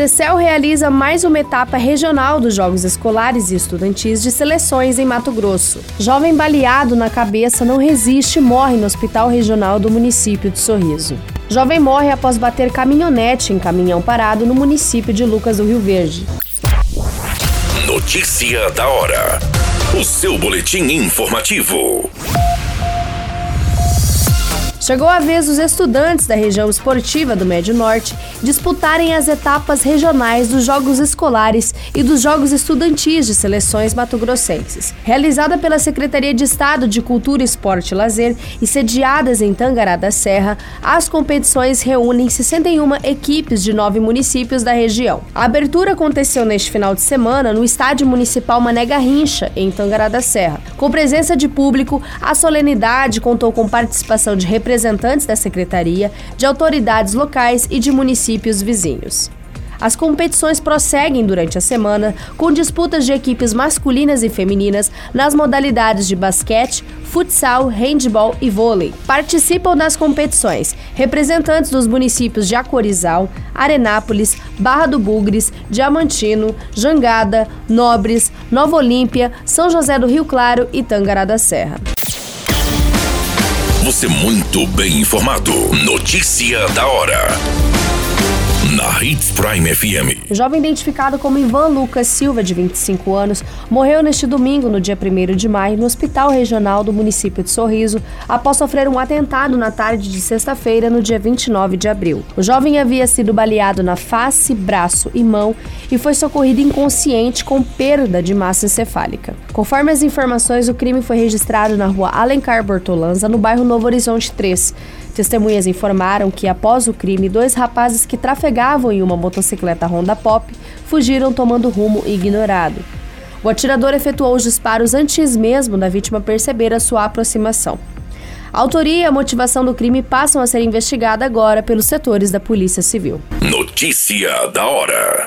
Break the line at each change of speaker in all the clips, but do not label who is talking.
Cecel realiza mais uma etapa regional dos Jogos Escolares e Estudantis de Seleções em Mato Grosso. Jovem baleado na cabeça não resiste e morre no Hospital Regional do município de Sorriso. Jovem morre após bater caminhonete em caminhão parado no município de Lucas do Rio Verde.
Notícia da hora. O seu boletim informativo.
Chegou a vez dos estudantes da região esportiva do Médio Norte disputarem as etapas regionais dos Jogos Escolares e dos Jogos Estudantis de Seleções Mato-Grossenses. Realizada pela Secretaria de Estado de Cultura, Esporte e Lazer e sediadas em Tangará da Serra, as competições reúnem 61 equipes de nove municípios da região. A abertura aconteceu neste final de semana no Estádio Municipal Mané Garrincha, em Tangará da Serra. Com presença de público, a solenidade contou com participação de representantes da secretaria, de autoridades locais e de municípios vizinhos. As competições prosseguem durante a semana com disputas de equipes masculinas e femininas nas modalidades de basquete, futsal, handball e vôlei. Participam das competições representantes dos municípios de Acorizal, Arenápolis, Barra do Bugres, Diamantino, Jangada, Nobres, Nova Olímpia, São José do Rio Claro e Tangará da Serra.
Você muito bem informado. Notícia da hora na Hits Prime FM.
O jovem identificado como Ivan Lucas Silva, de 25 anos, morreu neste domingo, no dia 1 de maio, no Hospital Regional do município de Sorriso, após sofrer um atentado na tarde de sexta-feira, no dia 29 de abril. O jovem havia sido baleado na face, braço e mão e foi socorrido inconsciente com perda de massa encefálica. Conforme as informações, o crime foi registrado na rua Alencar Bortolanza, no bairro Novo Horizonte 3. Testemunhas informaram que, após o crime, dois rapazes que trafegavam em uma motocicleta Honda Pop fugiram tomando rumo ignorado. O atirador efetuou os disparos antes mesmo da vítima perceber a sua aproximação. A autoria e a motivação do crime passam a ser investigada agora pelos setores da Polícia Civil.
Notícia da hora.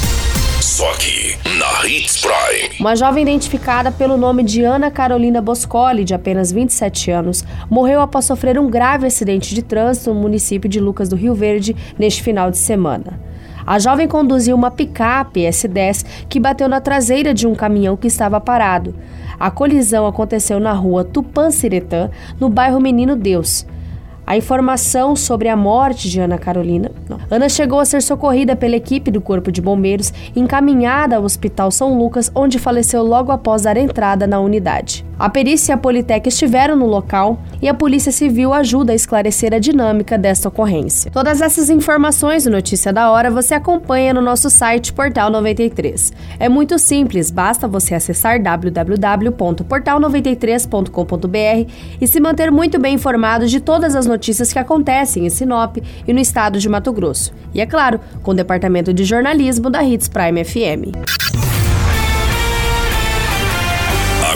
Hits Prime.
Uma jovem identificada pelo nome de Ana Carolina Boscoli, de apenas 27 anos, morreu após sofrer um grave acidente de trânsito no município de Lucas do Rio Verde neste final de semana. A jovem conduzia uma picape S10 que bateu na traseira de um caminhão que estava parado. A colisão aconteceu na rua Tupanciretã, no bairro Menino Deus a informação sobre a morte de Ana Carolina. Ana chegou a ser socorrida pela equipe do Corpo de Bombeiros, encaminhada ao Hospital São Lucas, onde faleceu logo após dar entrada na unidade. A perícia e a Politec estiveram no local e a Polícia Civil ajuda a esclarecer a dinâmica desta ocorrência. Todas essas informações do Notícia da Hora você acompanha no nosso site Portal 93. É muito simples, basta você acessar www.portal93.com.br e se manter muito bem informado de todas as notícias que acontecem em Sinop e no estado de Mato Grosso. E é claro, com o departamento de jornalismo da Hits Prime FM.